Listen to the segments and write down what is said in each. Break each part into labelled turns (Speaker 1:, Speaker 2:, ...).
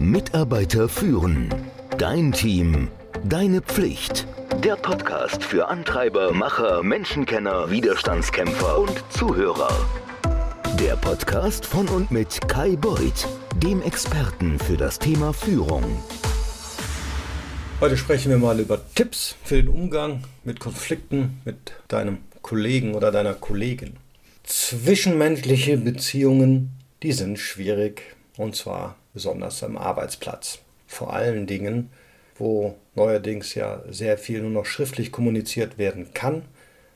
Speaker 1: Mitarbeiter führen. Dein Team. Deine Pflicht. Der Podcast für Antreiber, Macher, Menschenkenner, Widerstandskämpfer und Zuhörer. Der Podcast von und mit Kai Beuth, dem Experten für das Thema Führung.
Speaker 2: Heute sprechen wir mal über Tipps für den Umgang mit Konflikten mit deinem Kollegen oder deiner Kollegin. Zwischenmenschliche Beziehungen, die sind schwierig und zwar besonders am Arbeitsplatz. Vor allen Dingen, wo neuerdings ja sehr viel nur noch schriftlich kommuniziert werden kann,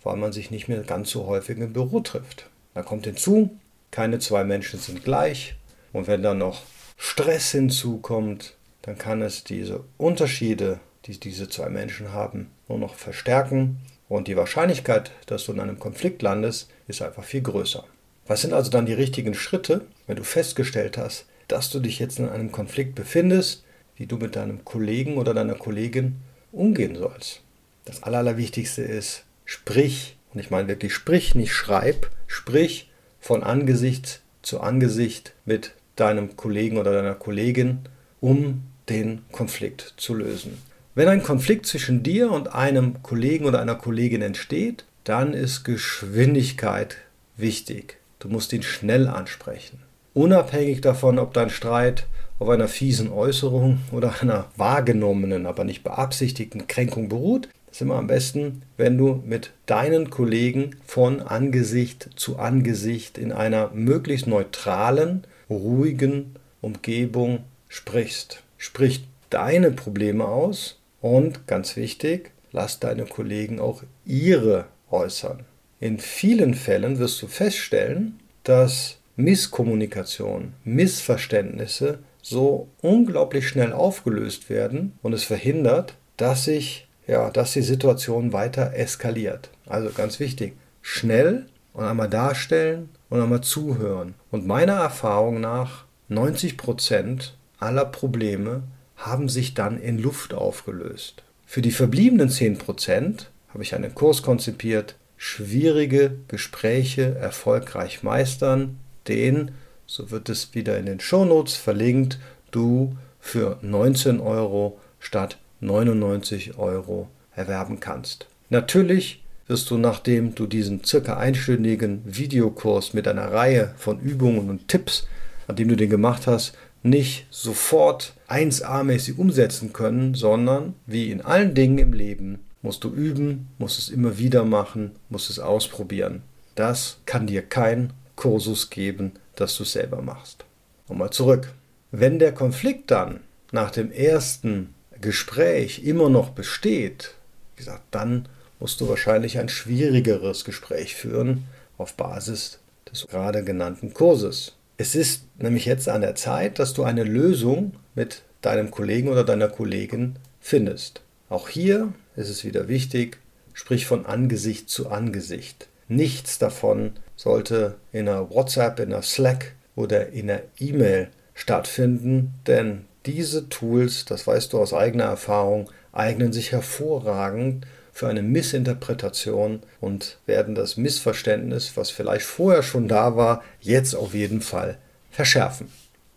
Speaker 2: weil man sich nicht mehr ganz so häufig im Büro trifft. Da kommt hinzu, keine zwei Menschen sind gleich und wenn dann noch Stress hinzukommt, dann kann es diese Unterschiede, die diese zwei Menschen haben, nur noch verstärken und die Wahrscheinlichkeit, dass du in einem Konflikt landest, ist einfach viel größer. Was sind also dann die richtigen Schritte, wenn du festgestellt hast, dass du dich jetzt in einem Konflikt befindest, wie du mit deinem Kollegen oder deiner Kollegin umgehen sollst? Das Allerwichtigste ist, sprich, und ich meine wirklich sprich, nicht schreib, sprich von Angesicht zu Angesicht mit deinem Kollegen oder deiner Kollegin, um den Konflikt zu lösen. Wenn ein Konflikt zwischen dir und einem Kollegen oder einer Kollegin entsteht, dann ist Geschwindigkeit wichtig. Du musst ihn schnell ansprechen. Unabhängig davon, ob dein Streit auf einer fiesen Äußerung oder einer wahrgenommenen, aber nicht beabsichtigten Kränkung beruht, ist immer am besten, wenn du mit deinen Kollegen von Angesicht zu Angesicht in einer möglichst neutralen, ruhigen Umgebung sprichst. Sprich deine Probleme aus und ganz wichtig, lass deine Kollegen auch ihre äußern. In vielen Fällen wirst du feststellen, dass Misskommunikation, Missverständnisse so unglaublich schnell aufgelöst werden und es verhindert, dass sich ja, dass die Situation weiter eskaliert. Also ganz wichtig, schnell und einmal darstellen und einmal zuhören. Und meiner Erfahrung nach 90 Prozent aller Probleme haben sich dann in Luft aufgelöst. Für die verbliebenen 10% habe ich einen Kurs konzipiert, schwierige Gespräche erfolgreich meistern, den, so wird es wieder in den Shownotes verlinkt, du für 19 Euro statt 99 Euro erwerben kannst. Natürlich wirst du, nachdem du diesen circa einstündigen Videokurs mit einer Reihe von Übungen und Tipps, nachdem du den gemacht hast, nicht sofort 1A-mäßig umsetzen können, sondern wie in allen Dingen im Leben musst du üben, musst es immer wieder machen, musst es ausprobieren. Das kann dir kein Kursus geben, dass du selber machst. Nochmal zurück. Wenn der Konflikt dann nach dem ersten Gespräch immer noch besteht, wie gesagt, dann musst du wahrscheinlich ein schwierigeres Gespräch führen auf Basis des gerade genannten Kurses. Es ist nämlich jetzt an der Zeit, dass du eine Lösung mit deinem Kollegen oder deiner Kollegin findest. Auch hier ist es wieder wichtig, sprich von Angesicht zu Angesicht. Nichts davon sollte in einer WhatsApp, in einer Slack oder in einer E-Mail stattfinden, denn diese Tools, das weißt du aus eigener Erfahrung, eignen sich hervorragend für eine Missinterpretation und werden das Missverständnis, was vielleicht vorher schon da war, jetzt auf jeden Fall verschärfen.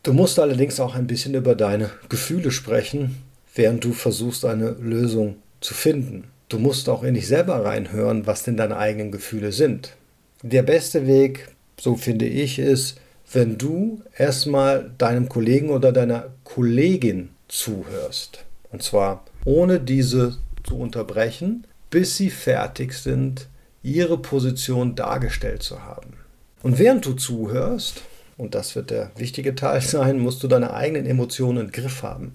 Speaker 2: Du musst allerdings auch ein bisschen über deine Gefühle sprechen, während du versuchst, eine Lösung zu finden. Du musst auch in dich selber reinhören, was denn deine eigenen Gefühle sind. Der beste Weg, so finde ich, ist, wenn du erstmal deinem Kollegen oder deiner Kollegin zuhörst. Und zwar ohne diese zu unterbrechen, bis sie fertig sind, ihre Position dargestellt zu haben. Und während du zuhörst, und das wird der wichtige Teil sein, musst du deine eigenen Emotionen im Griff haben.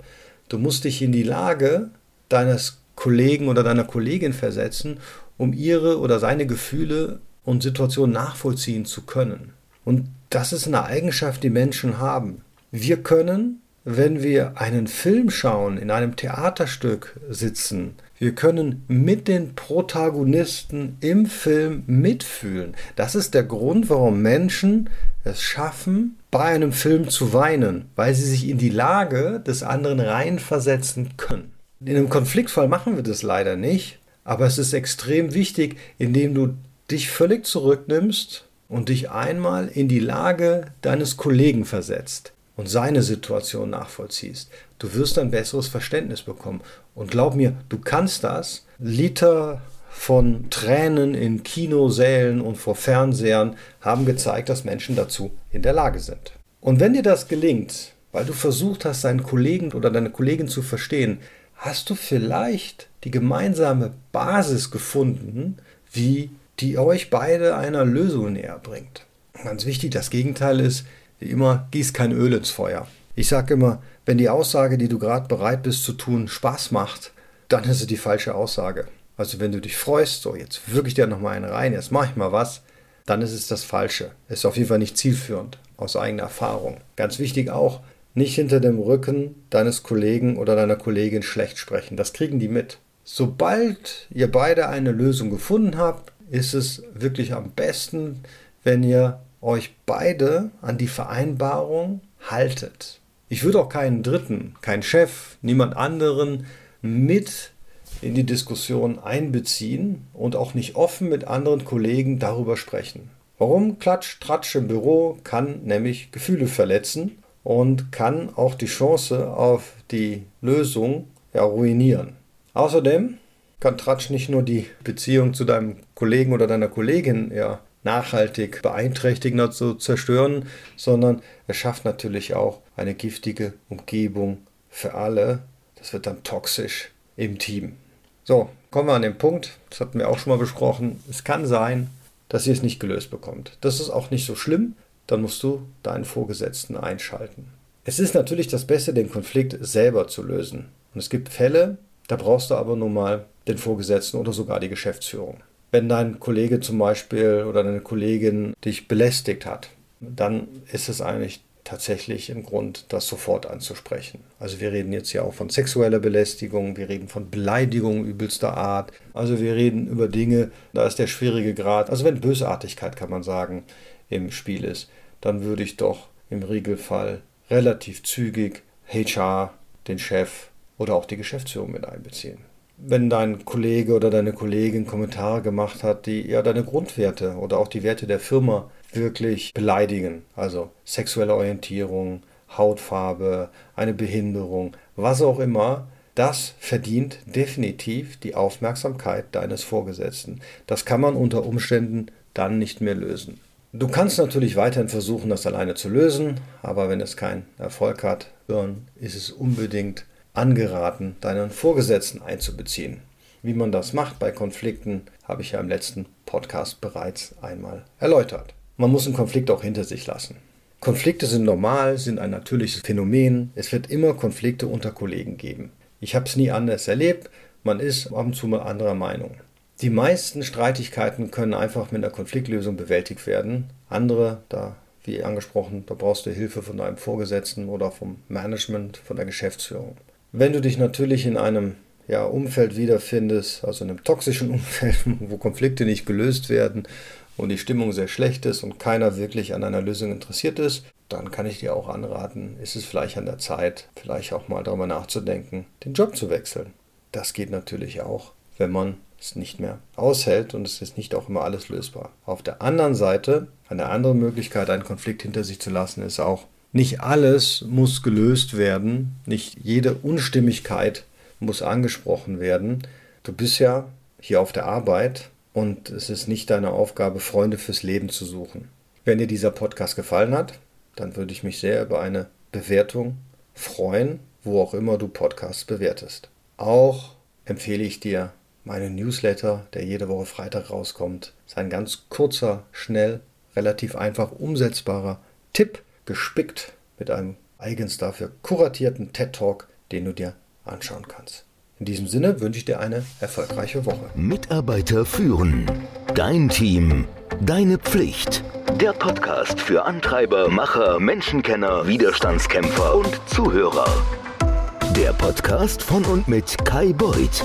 Speaker 2: Du musst dich in die Lage deines Kollegen oder deiner Kollegin versetzen, um ihre oder seine Gefühle und Situationen nachvollziehen zu können. Und das ist eine Eigenschaft, die Menschen haben. Wir können wenn wir einen Film schauen, in einem Theaterstück sitzen, wir können mit den Protagonisten im Film mitfühlen. Das ist der Grund, warum Menschen es schaffen, bei einem Film zu weinen, weil sie sich in die Lage des anderen reinversetzen können. In einem Konfliktfall machen wir das leider nicht, aber es ist extrem wichtig, indem du dich völlig zurücknimmst und dich einmal in die Lage deines Kollegen versetzt. und seine Situation nachvollziehst. Du wirst ein besseres Verständnis bekommen. Und glaub mir, du kannst das. Liter von Tränen in Kinosälen und vor Fernsehern haben gezeigt, dass Menschen dazu in der Lage sind. Und wenn dir das gelingt, weil du versucht hast, deinen Kollegen oder deine Kollegin zu verstehen, hast du vielleicht die gemeinsame Basis gefunden, wie die euch beide einer Lösung näher bringt. Ganz wichtig, das Gegenteil ist, wie immer, gieß kein Öl ins Feuer. Ich sage immer, wenn die Aussage, die du gerade bereit bist zu tun, Spaß macht, dann ist es die falsche Aussage. Also wenn du dich freust, so jetzt wirklich dir nochmal einen rein, jetzt mache ich mal was, dann ist es das Falsche. Ist auf jeden Fall nicht zielführend, aus eigener Erfahrung. Ganz wichtig auch, nicht hinter dem Rücken deines Kollegen oder deiner Kollegin schlecht sprechen. Das kriegen die mit. Sobald ihr beide eine Lösung gefunden habt, ist es wirklich am besten, wenn ihr euch beide an die Vereinbarung haltet. Ich würde auch keinen Dritten, keinen Chef, niemand anderen mit in die Diskussion einbeziehen und auch nicht offen mit anderen Kollegen darüber sprechen. Warum Klatsch, Tratsch im Büro kann nämlich Gefühle verletzen und kann auch die Chance auf die Lösung ja, ruinieren. Außerdem kann Tratsch nicht nur die Beziehung zu deinem Kollegen oder deiner Kollegin ja, nachhaltig beeinträchtigen oder zu zerstören, sondern es schafft natürlich auch eine giftige Umgebung für alle. Das wird dann toxisch im Team. So, kommen wir an den Punkt, das hatten wir auch schon mal besprochen. Es kann sein, dass ihr es nicht gelöst bekommt. Das ist auch nicht so schlimm, dann musst du deinen Vorgesetzten einschalten. Es ist natürlich das Beste, den Konflikt selber zu lösen. Und es gibt Fälle, da brauchst du aber nun mal den Vorgesetzten oder sogar die Geschäftsführung. Wenn dein Kollege zum Beispiel oder deine Kollegin dich belästigt hat, dann ist es eigentlich tatsächlich ein Grund, das sofort anzusprechen. Also wir reden jetzt ja auch von sexueller Belästigung, wir reden von Beleidigung übelster Art. Also wir reden über Dinge, da ist der schwierige Grad. Also wenn Bösartigkeit, kann man sagen, im Spiel ist, dann würde ich doch im Regelfall relativ zügig HR, den Chef oder auch die Geschäftsführung mit einbeziehen. Wenn dein Kollege oder deine Kollegin Kommentare gemacht hat, die ja deine Grundwerte oder auch die Werte der Firma wirklich beleidigen, also sexuelle Orientierung, Hautfarbe, eine Behinderung, was auch immer, das verdient definitiv die Aufmerksamkeit deines Vorgesetzten. Das kann man unter Umständen dann nicht mehr lösen. Du kannst natürlich weiterhin versuchen, das alleine zu lösen, aber wenn es keinen Erfolg hat, dann ist es unbedingt angeraten, deinen Vorgesetzten einzubeziehen. Wie man das macht bei Konflikten, habe ich ja im letzten Podcast bereits einmal erläutert. Man muss einen Konflikt auch hinter sich lassen. Konflikte sind normal, sind ein natürliches Phänomen. Es wird immer Konflikte unter Kollegen geben. Ich habe es nie anders erlebt. Man ist ab und zu mal anderer Meinung. Die meisten Streitigkeiten können einfach mit einer Konfliktlösung bewältigt werden. Andere, da wie angesprochen, da brauchst du Hilfe von deinem Vorgesetzten oder vom Management, von der Geschäftsführung. Wenn du dich natürlich in einem ja, Umfeld wiederfindest, also in einem toxischen Umfeld, wo Konflikte nicht gelöst werden und die Stimmung sehr schlecht ist und keiner wirklich an einer Lösung interessiert ist, dann kann ich dir auch anraten, ist es vielleicht an der Zeit, vielleicht auch mal darüber nachzudenken, den Job zu wechseln. Das geht natürlich auch, wenn man es nicht mehr aushält und es ist nicht auch immer alles lösbar. Auf der anderen Seite, eine andere Möglichkeit, einen Konflikt hinter sich zu lassen, ist auch, nicht alles muss gelöst werden, nicht jede Unstimmigkeit muss angesprochen werden. Du bist ja hier auf der Arbeit und es ist nicht deine Aufgabe, Freunde fürs Leben zu suchen. Wenn dir dieser Podcast gefallen hat, dann würde ich mich sehr über eine Bewertung freuen, wo auch immer du Podcasts bewertest. Auch empfehle ich dir meinen Newsletter, der jede Woche Freitag rauskommt. ist ein ganz kurzer, schnell, relativ einfach umsetzbarer Tipp, gespickt mit einem eigens dafür kuratierten TED Talk, den du dir anschauen kannst. In diesem Sinne wünsche ich dir eine erfolgreiche Woche.
Speaker 1: Mitarbeiter führen. Dein Team. Deine Pflicht. Der Podcast für Antreiber, Macher, Menschenkenner, Widerstandskämpfer und Zuhörer. Der Podcast von und mit Kai Beuth